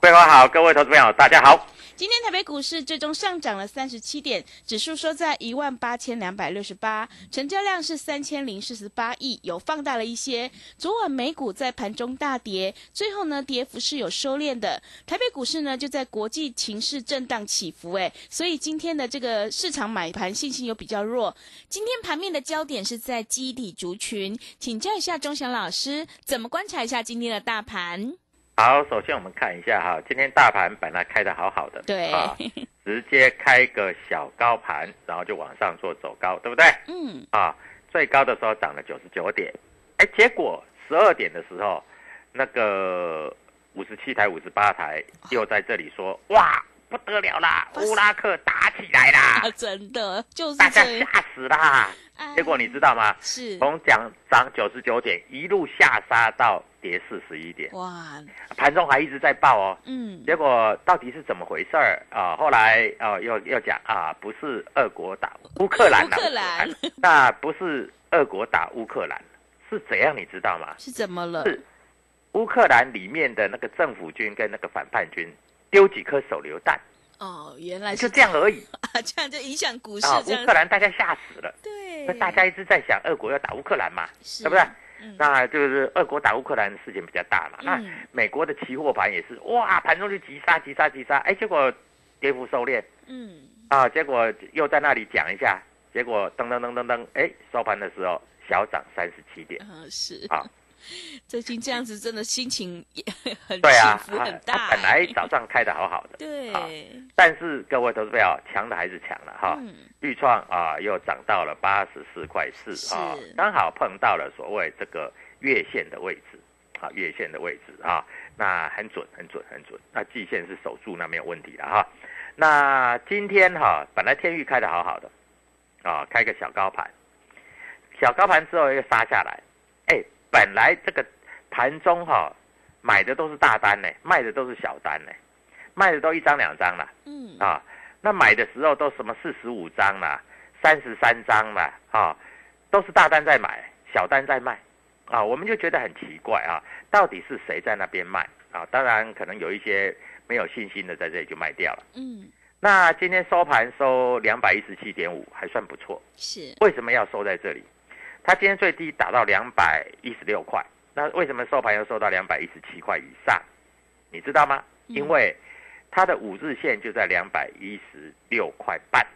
桂花好，各位投资朋友大家好。今天台北股市最终上涨了三十七点，指数收在一万八千两百六十八，成交量是三千零四十八亿，有放大了一些。昨晚美股在盘中大跌，最后呢跌幅是有收敛的。台北股市呢就在国际情势震荡起伏，诶，所以今天的这个市场买盘信心有比较弱。今天盘面的焦点是在基底族群，请教一下钟祥老师，怎么观察一下今天的大盘？好，首先我们看一下哈，今天大盘本来开的好好的，对。啊，直接开个小高盘，然后就往上做走高，对不对？嗯，啊，最高的时候涨了九十九点，哎，结果十二点的时候，那个五十七台、五十八台又在这里说，哇，不得了啦，乌拉克打起来啦，啊，真的就是大家吓死啦。哎。结果你知道吗？是。从涨涨九十九点一路下杀到跌四十一点，哇，盘中还一直在爆哦。嗯，结果到底是怎么回事儿啊？后来啊，又又讲啊，不是俄国打乌克兰，乌克兰，那不是俄国打乌克兰，是怎样？你知道吗？是怎么了？是乌克兰里面的那个政府军跟那个反叛军丢几颗手榴弹，哦，原来就是这样而已啊，这样就影响股市啊！乌克兰大家吓死了，对，那大家一直在想俄国要打乌克兰嘛，是对不对？嗯。那就是俄国打乌克兰的事情比较大嘛。那嗯美国的期货盘也是，哇，盘中就急杀急杀急杀，哎，结果跌幅收敛。嗯，啊，结果又在那里讲一下，结果噔噔噔噔噔，哎，收盘的时候小涨三十七点。嗯是。啊。最近这样子真的心情也很 对啊，起伏很啊大它本来欸早上开的好好的，对，啊但是各位投资朋友，强的还是强了哈。嗯豫创啊，又涨到了八十四块四啊是，刚好碰到了所谓这个月线的位置啊，月线的位置啊，那很准，很准，很准。那季线是守住，那没有问题了哈。那今天哈、本来天域开的好好的啊，开个小高盘，小高盘之后又杀下来，哎，本来这个盘中哈、买的都是大单呢，卖的都是小单呢，卖的都一张两张了。嗯啊，那买的时候都什么四十五张啦、三十三张啦，啊，都是大单在买，小单在卖，啊，我们就觉得很奇怪啊，到底是谁在那边卖啊？当然可能有一些没有信心的在这里就卖掉了。嗯那今天收盘收两百一十七点五，还算不错。是为什么要收在这里？它今天最低打到两百一十六块，那为什么收盘又收到两百一十七块以上？你知道吗？嗯因为它的五日线就在两百一十六块半，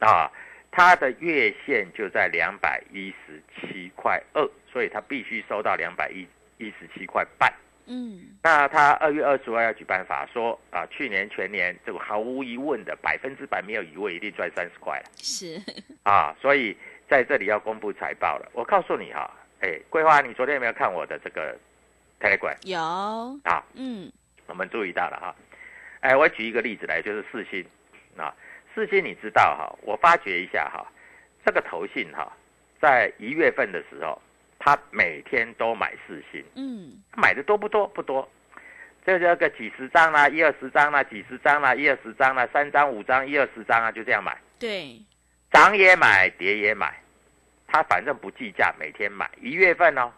啊，它的月线就在两百一十七块二，所以它必须收到两百一一十七块半。嗯那他二月二十二要举办法说啊，去年全年这个毫无疑问的百分之百没有疑问，一定赚三十块了。是啊，所以在这里要公布财报了。我告诉你哈、哎，桂花，你昨天有没有看我的这个 Telegram 有，啊？嗯，我们注意到了哈。哎，我举一个例子来，就是四星啊，四星你知道哈？我发觉一下哈，这个投信哈，在一月份的时候，他每天都买四星，嗯，买的多不多？不多，这这个几十张啦，一二十张啦，几十张啦，一二十张啦，三张五张，一二十张啊，就这样买，对，涨也买，跌也买，他反正不计价，每天买。一月份哦，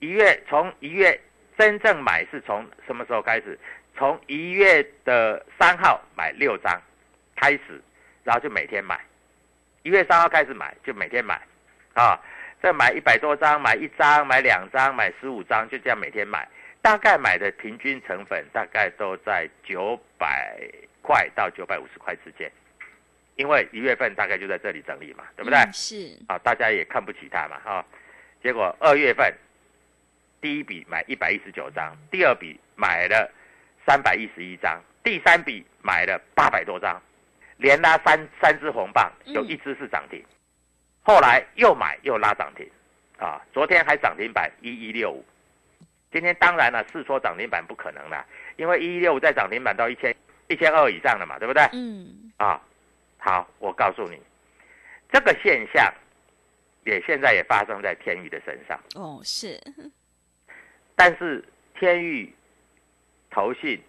一月从一月真正买是从什么时候开始？从一月的三号买六张开始，然后就每天买。一月三号开始买，就每天买，啊，再买一百多张，买一张，买两张，买十五张，就这样每天买。大概买的平均成本大概都在九百块到九百五十块之间，因为一月份大概就在这里整理嘛，对不对？嗯是，啊，大家也看不起它嘛，哈、结果二月份第一笔买一百一十九张，第二笔买了三百一十一张，第三笔买了八百多张，连拉三三只红棒，有一只是涨停，后来又买又拉涨停，啊，昨天还涨停板一一六五，今天当然了，是说涨停板不可能了，因为一一六五在涨停板到一千一千二以上了嘛，对不对？嗯，啊，好，我告诉你，这个现象也现在也发生在天宇的身上，哦，是，但是天宇投信，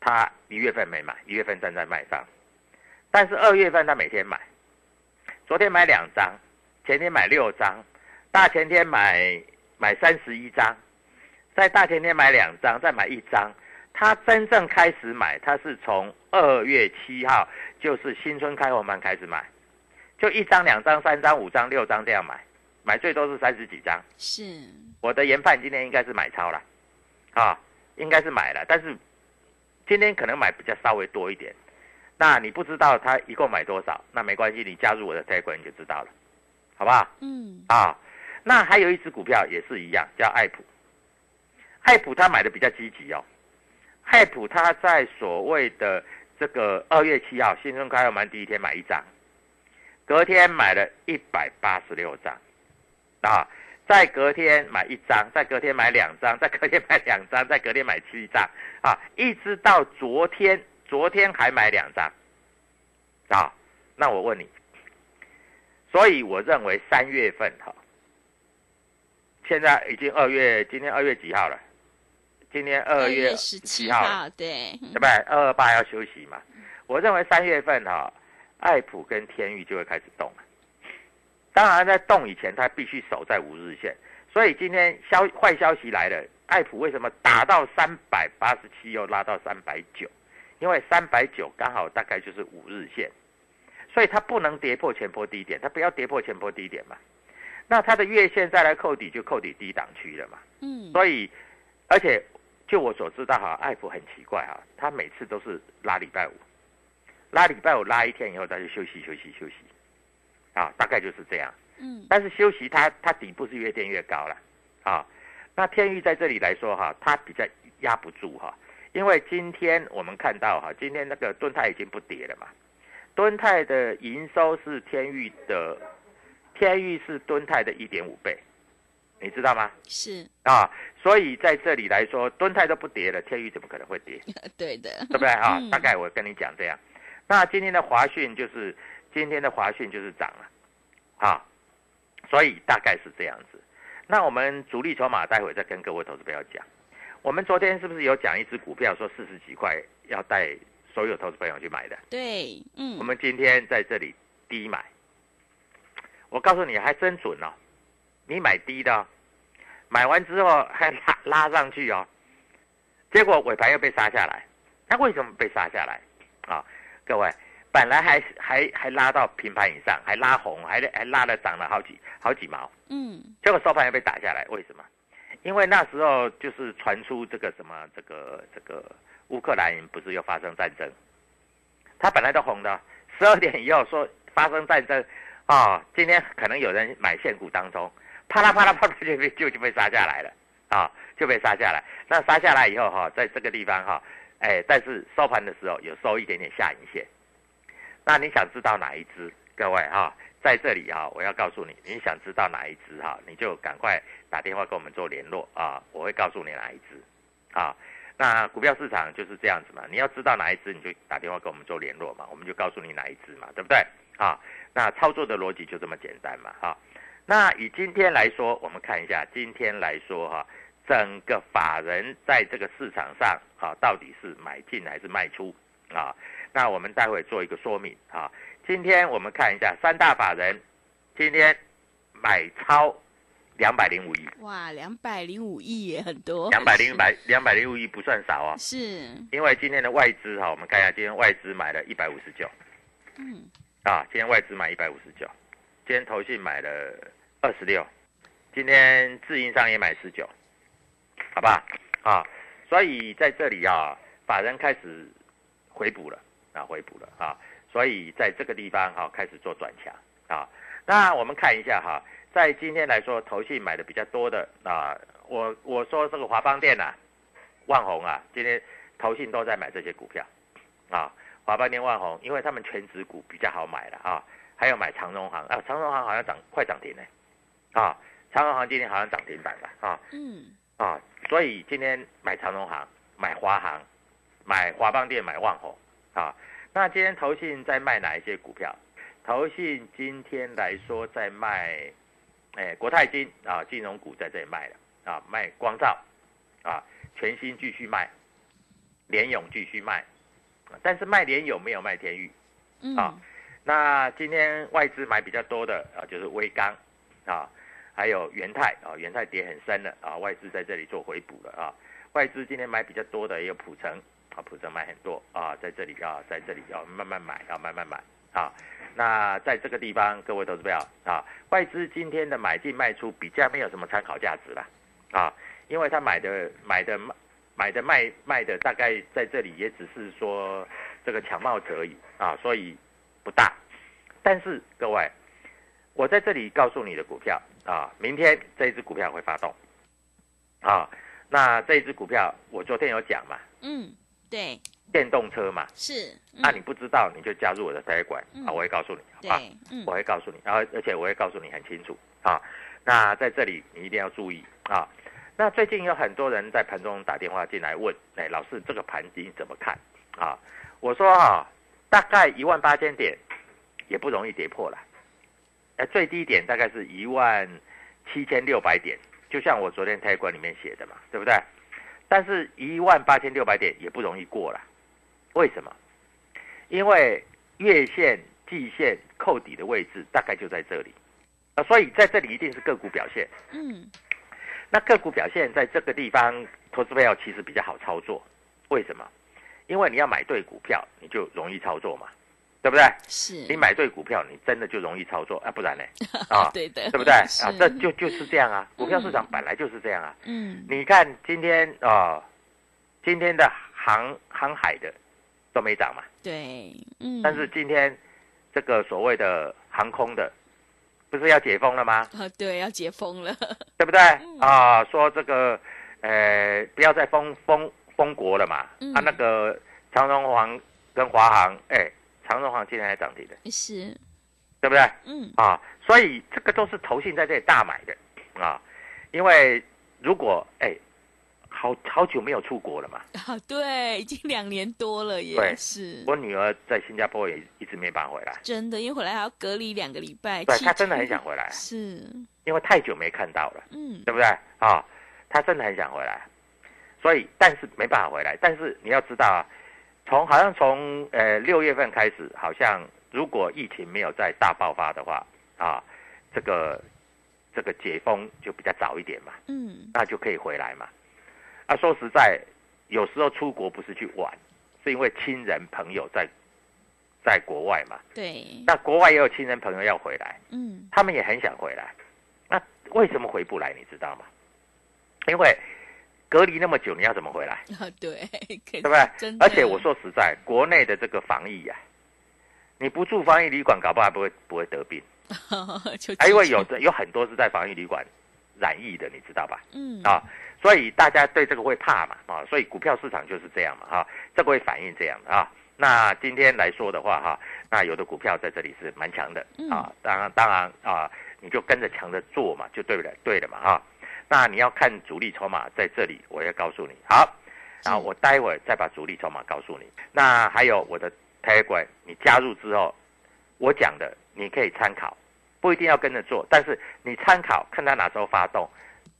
他一月份没买，一月份正在卖方，但是二月份他每天买，昨天买两张，前天买六张，大前天买买三十一张，在大前天买两张，再买一张。他真正开始买，他是从二月七号，就是新春开红盘开始买，就一张、两张、三张、五张、六张这样买，买最多是三十几张。是，我的研判今天应该是买超了，啊，应该是买了，但是今天可能买比较稍微多一点。那你不知道他一共买多少，那没关系，你加入我的 Telegram 你就知道了，好不好？嗯，啊，那还有一只股票也是一样，叫爱普。爱普他买的比较积极哦，爱普他在所谓的这个二月七号新春开红盘第一天买一张，隔天买了一百八十六张，啊，再隔天买一张，再隔天买两张，再隔天买两张，再隔天买七张，啊，一直到昨天，昨天还买两张，啊，那我问你，所以我认为三月份哈，现在已经二月，今天二月几号了？今天二月十七号对，对不对？二二八要休息嘛。我认为三月份哈、爱普跟天域就会开始动了。当然，在动以前，它必须守在五日线。所以今天消坏消息来了，爱普为什么打到三百八十七，又拉到三百九？因为三百九刚好大概就是五日线，所以它不能跌破前波低点，它不要跌破前波低点嘛。那它的月线再来扣底，就扣底低档区了嘛。嗯，所以，而且就我所知道哈，艾普很奇怪哈，他每次都是拉礼拜五，拉礼拜五拉一天以后，他就休息休息休息，啊，大概就是这样。嗯，但是休息它它底部是越垫越高了，啊，那天域在这里来说哈，它比较压不住哈，因为今天我们看到哈，今天那个敦泰已经不跌了嘛，敦泰的营收是天域的，天域是敦泰的一点五倍，你知道吗？是，啊，所以在这里来说，敦泰都不跌了，天宇怎么可能会跌？对的，对不对啊？嗯大概我跟你讲这样。那今天的华讯就是今天的华讯就是涨了，啊，所以大概是这样子。那我们主力筹码待会再跟各位投资朋友讲。我们昨天是不是有讲一只股票说四十几块要带所有投资朋友去买的？对，嗯，我们今天在这里低买，我告诉你还真准哦，你买低的、哦，买完之后还拉拉上去哦，结果尾盘又被杀下来，那为什么被杀下来？啊，各位，本来还还还拉到平盘以上，还拉红，还还拉了涨了好几好几毛，嗯，结果收盘又被打下来，为什么？因为那时候就是传出这个什么这个这个乌克兰不是又发生战争，它本来都红的，十二点以后说发生战争，啊、今天可能有人买现股当中，啪啦啪啦啪啦就被就就被杀下来了，啊，就被杀下来。那杀下来以后哈、在这个地方哈、哎，但是收盘的时候有收一点点下影线。那你想知道哪一只？各位哈、在这里哈，我要告诉你，你想知道哪一只哈，你就赶快打电话跟我们做联络啊，我会告诉你哪一只啊。那股票市场就是这样子嘛，你要知道哪一只，你就打电话跟我们做联络嘛，我们就告诉你哪一只嘛，对不对？啊，那操作的逻辑就这么简单嘛，哈。那以今天来说，我们看一下今天来说哈，整个法人在这个市场上啊，到底是买进还是卖出啊？那我们待会做一个说明啊。今天我们看一下三大法人今天买超。两百零五亿，哇，两百零五亿也很多。两百零百两百零五亿不算少啊，是。因为今天的外资哈，我们看一下，今天外资买了一百五十九，嗯，啊，今天外资买一百五十九，今天投信买了二十六，今天自营商也买十九，好吧？啊，所以在这里啊，法人开始回补了啊，回补了啊，所以在这个地方哈，开始做转强啊。那我们看一下哈。在今天来说，投信买的比较多的啊，我我说这个华邦电呐，万宏啊，今天投信都在买这些股票，啊，华邦电、万宏，因为他们全指股比较好买了啊，还有买长荣行啊，长荣行好像涨快涨停呢，啊，长荣行今天好像涨停板了啊，嗯，啊，所以今天买长荣行、买华航、买华邦电、买万宏啊，那今天投信在卖哪一些股票？投信今天来说在卖。哎，国泰金啊，金融股在这里卖了啊，卖光照啊，全新继续卖，联勇继续卖，但是卖联勇没有卖天域啊。那今天外资买比较多的啊，就是微钢啊，还有元泰啊，元泰跌很深了啊，外资在这里做回补了啊。外资今天买比较多的也有普成啊，普成买很多啊，在这里啊，在这里要慢慢买，啊慢慢买啊。那在这个地方，各位投资友啊，外资今天的买进卖出比较没有什么参考价值了，啊，因为他买的买的买的卖卖的大概在这里也只是说这个抢帽子而已啊，所以不大。但是各位，我在这里告诉你的股票啊，明天这一只股票会发动，啊，那这一只股票我昨天有讲嘛，嗯，对。电动车嘛，是，那你不知道你就加入我的财管啊，我会告诉你啊，我会告诉你，然后而且我会告诉你很清楚啊。那在这里你一定要注意啊。那最近有很多人在盘中打电话进来问，哎，老师这个盘你怎么看啊？我说啊，大概一万八千点也不容易跌破了，哎，最低点大概是一万七千六百点，就像我昨天财管里面写的嘛，对不对？但是一万八千六百点也不容易过了。为什么？因为月线、季线扣底的位置大概就在这里，啊，所以在这里一定是个股表现。嗯，那个股表现在这个地方，投资票其实比较好操作。为什么？因为你要买对股票，你就容易操作嘛，对不对？是。你买对股票，你真的就容易操作啊，不然呢？啊，对的，对不对？啊，这就就是这样啊，股票市场本来就是这样啊。嗯。你看今天啊，今天的航航海的。都没涨嘛？对，嗯。但是今天这个所谓的航空的，不是要解封了吗？啊，对，要解封了，对不对？啊，说这个，呃，不要再封封封国了嘛。啊，那个长荣航跟华航，哎，长荣航今天还涨停的，是，对不对？嗯。啊，所以这个都是投信在这里大买的啊，因为如果哎。好好久没有出国了嘛？啊，对，已经两年多了，也是。我女儿在新加坡也一直没办法回来。真的，因为回来还要隔离两个礼拜。对，她真的很想回来。是，因为太久没看到了，嗯，对不对？啊，她真的很想回来，所以但是没办法回来。但是你要知道啊，从好像从呃六月份开始，好像如果疫情没有再大爆发的话，啊，这个这个解封就比较早一点嘛，嗯，那就可以回来嘛。啊，说实在，有时候出国不是去玩，是因为亲人朋友在在国外嘛。对。那国外也有亲人朋友要回来，嗯，他们也很想回来。那为什么回不来？你知道吗？因为隔离那么久，你要怎么回来？啊，对，对不对？而且我说实在，国内的这个防疫呀，你不住防疫旅馆，搞不好不会不会得病。还因为有的有很多是在防疫旅馆染疫的，你知道吧？嗯。啊。所以大家对这个会怕嘛啊，所以股票市场就是这样嘛哈，这个会反映这样的啊。那今天来说的话哈，那有的股票在这里是蛮强的啊，当然当然啊，你就跟着强的做嘛，就对了，对了嘛哈。那你要看主力筹码在这里，我要告诉你好，然后我待会儿再把主力筹码告诉你。那还有我的 Telegram，你加入之后，我讲的你可以参考，不一定要跟着做，但是你参考看它哪时候发动，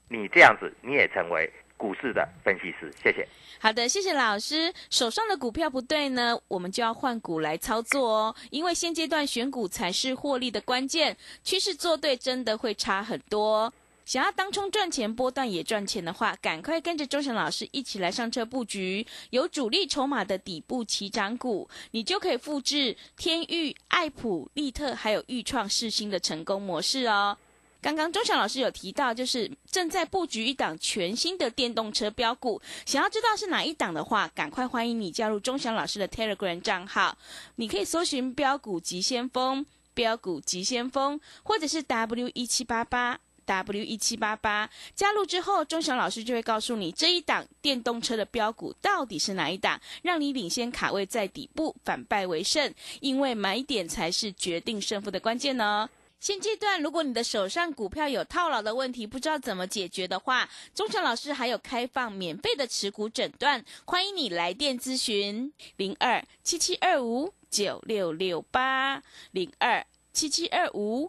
你这样子你也成为。股市的分析师，谢谢。好的，谢谢老师。手上的股票不对呢，我们就要换股来操作哦。因为现阶段选股才是获利的关键，趋势做对真的会差很多。想要当冲赚钱，波段也赚钱的话，赶快跟着周翔老师一起来上车布局有主力筹码的底部起涨股，你就可以复制天域、爱普、利特还有豫创、世新的成功模式哦。刚刚钟祥老师有提到，就是正在布局一档全新的电动车标股，想要知道是哪一档的话，赶快欢迎你加入钟祥老师的 Telegram 账号，你可以搜寻“标股急先锋”、“标股急先锋”或者是 W 一七八八 W 一七八八，加入之后，钟祥老师就会告诉你这一档电动车的标股到底是哪一档，让你领先卡位在底部，反败为胜，因为买点才是决定胜负的关键呢。现阶段，如果你的手上股票有套牢的问题，不知道怎么解决的话，钟祥老师还有开放免费的持股诊断，欢迎你来电咨询零二七七二五九六六八零二七七二五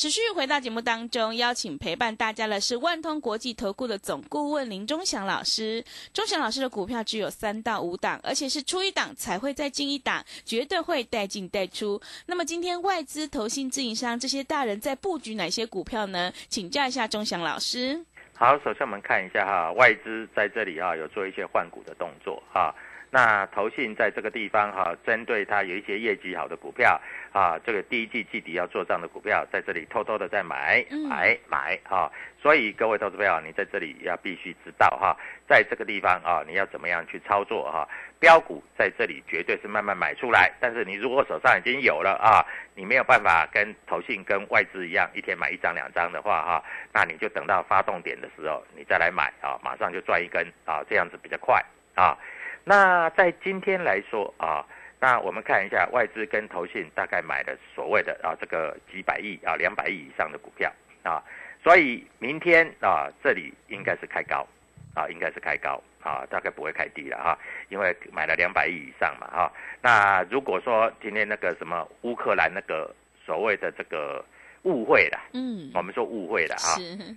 持续回到节目当中，邀请陪伴大家的是万通国际投顾的总顾问林忠祥老师。忠祥老师的股票只有三到五档，而且是出一档才会再进一档，绝对会带进带出。那么今天外资、投信、自营商这些大人在布局哪些股票呢？请教一下忠祥老师。好，首先我们看一下哈，外资在这里哈有做一些换股的动作哈。那投信在这个地方哈，针对它有一些业绩好的股票啊，这个第一季季底要做账的股票，在这里偷偷的在买买买哈。所以各位投资朋友，你在这里要必须知道哈，在这个地方啊，你要怎么样去操作哈？标股在这里绝对是慢慢买出来，但是你如果手上已经有了啊，你没有办法跟投信跟外资一样，一天买一张两张的话哈，那你就等到发动点的时候，你再来买啊，马上就赚一根啊，这样子比较快啊。那在今天来说啊，那我们看一下外资跟投信大概买的所谓的啊这个几百亿啊两百亿以上的股票啊，所以明天啊这里应该是开高啊，应该是开高啊，大概不会开低了哈，因为买了两百亿以上嘛哈。那如果说今天那个什么乌克兰那个所谓的这个误会了，嗯，我们说误会了哈，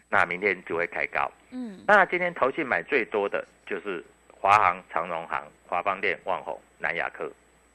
那明天就会开高，嗯，那今天投信买最多的就是。华航、长荣航、华邦电、万宏、南亚科，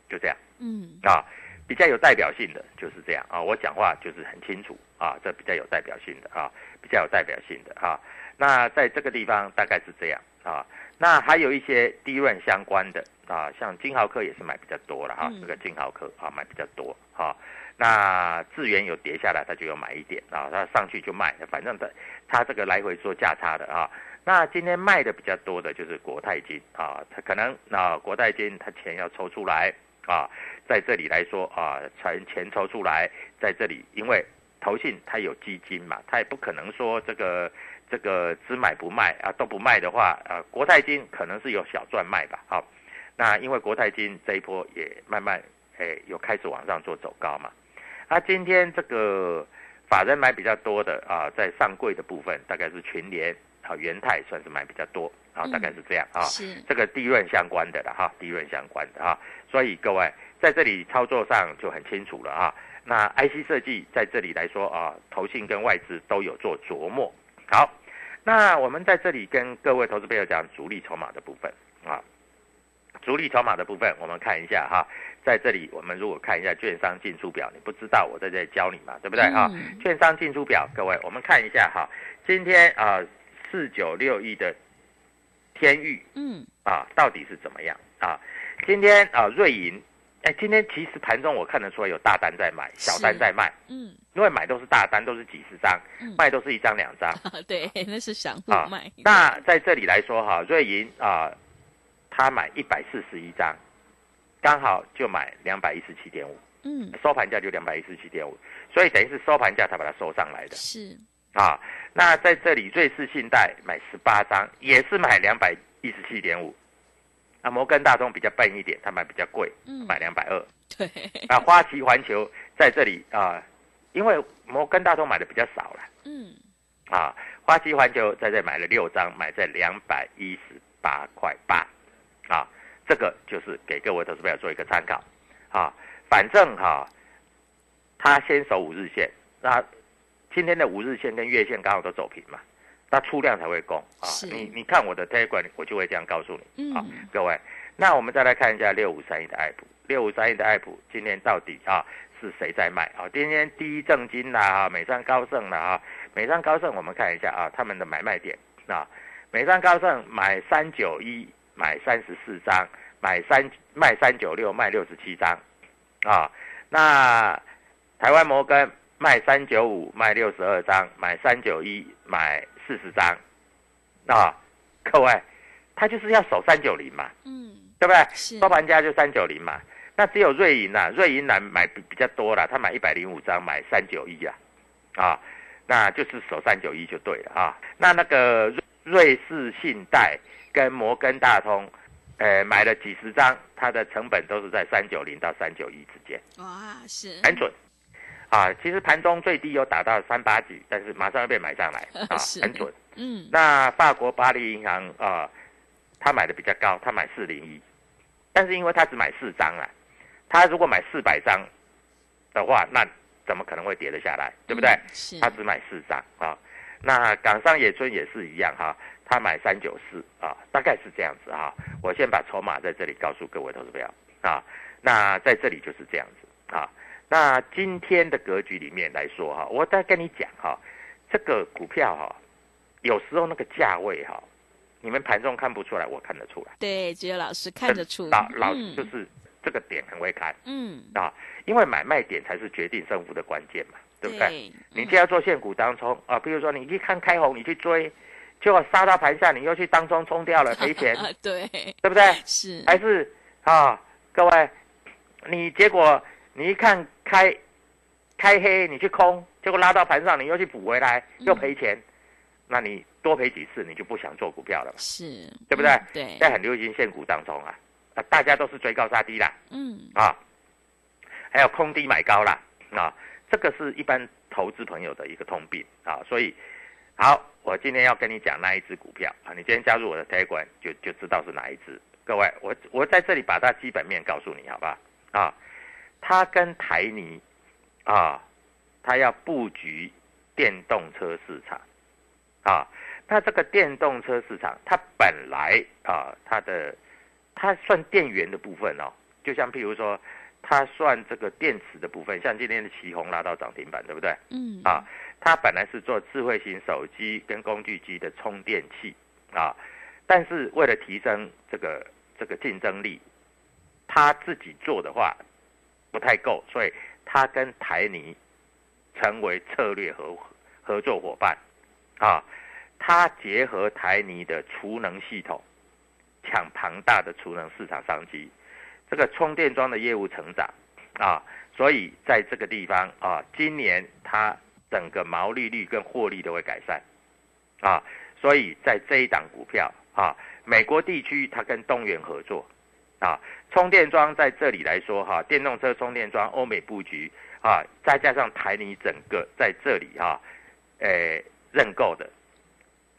就这样。嗯，啊，比较有代表性的就是这样啊。我讲话就是很清楚啊，这比较有代表性的啊，比较有代表性的啊。那在这个地方大概是这样啊。那还有一些低润相关的啊，像金豪科也是买比较多了哈。这个金豪科啊买比较多哈。那智源有跌下来，他就有买一点啊，他上去就卖，反正他他这个来回做价差的啊。那今天卖的比较多的就是国泰金啊，它可能那国泰金它钱要抽出来啊，在这里来说啊，钱钱抽出来在这里，因为投信它有基金嘛，它也不可能说这个这个只买不卖啊，都不卖的话啊，国泰金可能是有小赚卖吧，好，那因为国泰金这一波也慢慢诶有开始往上做走高嘛，啊，今天这个法人买比较多的啊，在上柜的部分大概是群联。啊，元泰算是买比较多，啊，大概是这样啊。是这个利润相关的了哈，利润相关的哈。所以各位在这里操作上就很清楚了啊。那 IC 设计在这里来说啊，投信跟外资都有做琢磨。好，那我们在这里跟各位投资朋友讲主力筹码的部分啊。主力筹码的部分，我们看一下哈，在这里我们如果看一下券商进出表，你不知道我在这里教你嘛，对不对哈？嗯券商进出表，各位我们看一下哈，今天啊四九六亿的天域嗯，啊到底是怎么样啊？今天啊瑞银，哎，今天其实盘中我看得出来有大单在买，小单在卖，嗯，因为买都是大单，都是几十张，嗯卖都是一张两张。对，那是散户啊卖。那在这里来说哈，瑞银啊，他买一百四十一张，刚好就买两百一十七点五，嗯，收盘价就两百一十七点五，所以等于是收盘价才把它收上来的是，啊。那在这里瑞士信贷买十八张，也是买两百一十七点五。啊，摩根大通比较笨一点，他买比较贵，嗯，买两百二。对，啊，花旗环球在这里啊，因为摩根大通买的比较少了。嗯，啊，花旗环球在这买了六张，买在两百一十八块八，啊，这个就是给各位投资朋友做一个参考，啊，反正哈、他先守五日线，那今天的五日线跟月线刚好都走平嘛，那出量才会供啊，你你看我的 Telegram，我就会这样告诉你，啊嗯，各位，那我们再来看一下六五三一的爱普，六五三一的爱普今天到底啊是谁在卖啊？今天第一正金啦啊，美商高盛啦啊，美商高盛我们看一下啊，他们的买卖点啊，美商高盛买三九一买三十四张，买三卖三九六卖六十七张，啊，那台湾摩根卖三九五卖六十二张，买三九一买四十张，啊，各位，他就是要守三九零嘛，嗯，对不对？是，收盘价就三九零嘛。那只有瑞银啊、瑞银南买比比较多了，他买一百零五张，买三九一啊，啊，那就是守三九一就对了啊。那那个瑞瑞士信贷跟摩根大通，呃，买了几十张，它的成本都是在三九零到三九一之间，哇，是，很准。啊，其实盘中最低有打到三八几，但是马上又被买上来 啊，很准。嗯，那法国巴黎银行啊、他买的比较高，他买四零一，但是因为他只买四张啊，他如果买四百张的话，那怎么可能会跌得下来，对不对？嗯，他只买四张啊。那港商野村也是一样哈、他买三九四啊，大概是这样子哈、我先把筹码在这里告诉各位投资朋友啊。那在这里就是这样子啊。那今天的格局里面来说哈、我再跟你讲哈、这个股票哈、有时候那个价位哈、你们盘中看不出来，我看得出来。对，只有老师看得出，老老嗯就是这个点很会看嗯，啊，因为买卖点才是决定胜负的关键嘛，对不对？对？你既要做现股当中啊，比如说你一看开红，你去追，结果杀到盘下，你又去当中冲掉了，赔钱，啊，对，对不对？是，还是啊，各位，你结果你一看开开黑，你去空，结果拉到盘上，你又去补回来，又赔钱，那你多赔几次，你就不想做股票了嘛？是，对不对嗯对，在很流行现股当中啊，啊，大家都是追高杀低啦，嗯，啊，还有空低买高啦，啊，这个是一般投资朋友的一个通病啊，所以好，我今天要跟你讲那一只股票啊，你今天加入我的 Telegram 就就知道是哪一只。各位，我我在这里把它基本面告诉你，好不好？啊，它跟台泥啊，它要布局电动车市场啊，那这个电动车市场，它本来啊，它的它算电源的部分哦，就像譬如说，它算这个电池的部分，像今天的旗红拉到涨停板，对不对？嗯，啊，它本来是做智慧型手机跟工具机的充电器啊，但是为了提升这个这个竞争力，他自己做的话不太够，所以他跟台泥成为策略合合作伙伴。啊，他结合台泥的储能系统，抢庞大的储能市场商机，这个充电桩的业务成长。啊，所以在这个地方啊，今年它整个毛利率跟获利都会改善。啊，所以在这一档股票啊，美国地区它跟东元合作啊，充电桩在这里来说哈、电动车充电桩欧美布局啊，再加上台泥整个在这里哈、诶认购的，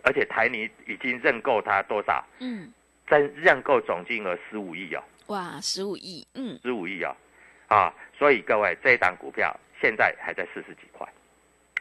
而且台泥已经认购它多少？嗯，真认购总金额十五亿哦。哇，十五亿，嗯，十五亿哦，啊，所以各位这一档股票现在还在四十几块，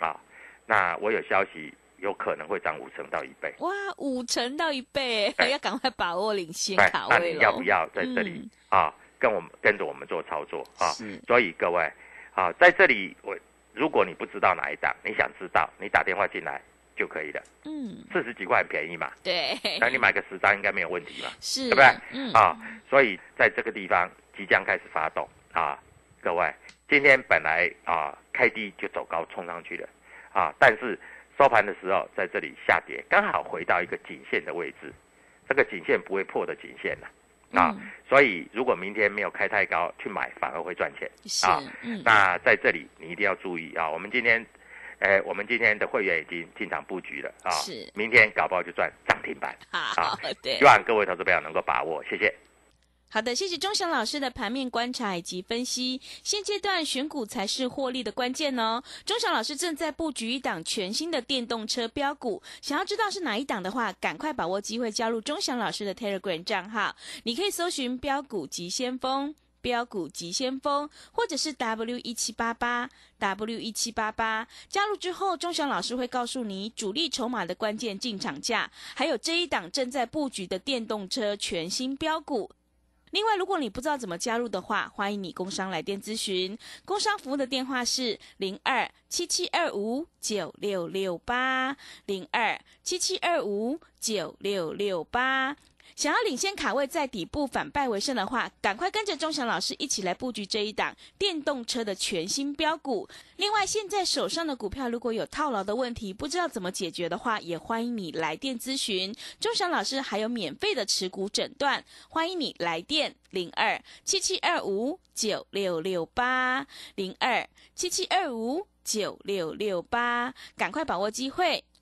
啊，那我有消息有可能会涨五成到一倍。哇，五成到一倍，对要赶快把握领先对卡位了。那你要不要在这里、嗯啊，跟我们跟着我们做操作啊？是所以各位啊，在这里我如果你不知道哪一档，你想知道，你打电话进来就可以了，嗯，四十几块很便宜嘛，对，那你买个十张应该没有问题嘛，是，对不对？嗯，啊，所以在这个地方即将开始发动啊，各位，今天本来啊开低就走高冲上去了啊，但是收盘的时候在这里下跌，刚好回到一个颈线的位置，这个颈线不会破的颈线了啊，嗯所以如果明天没有开太高去买，反而会赚钱啊。，嗯，那在这里你一定要注意啊，我们今天。呃，我们今天的会员已经进场布局了啊，是明天搞不好就赚涨停板，好，对希，望各位投资朋友能够把握，谢谢。好的，谢谢钟祥老师的盘面观察以及分析。现阶段选股才是获利的关键哦。钟祥老师正在布局一档全新的电动车标股，想要知道是哪一档的话，赶快把握机会加入钟祥老师的 Telegram 账号。你可以搜寻“标股急先锋”。标股急先锋，或者是 W 一七八八 W 一七八八，加入之后，钟祥老师会告诉你主力筹码的关键进场价，还有这一档正在布局的电动车全新标股。另外，如果你不知道怎么加入的话，欢迎你工商来电咨询。工商服务的电话是零二七七二五九六六八零二七七二五九六六八。想要领先卡位，在底部反败为胜的话，赶快跟着钟祥老师一起来布局这一档电动车的全新标股。另外，现在手上的股票如果有套牢的问题，不知道怎么解决的话，也欢迎你来电咨询。钟祥老师还有免费的持股诊断，欢迎你来电零二七七二五九六六八零二七七二五九六六八，赶快把握机会。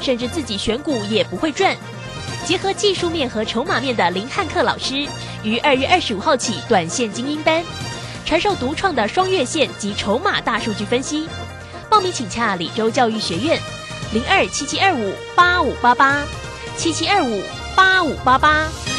甚至自己选股也不会赚，结合技术面和筹码面的林汉克老师，于二月二十五号起短线精英班，传授独创的双月线及筹码大数据分析。报名请洽李州教育学院，零二七七二五八五八八，七七二五八五八八。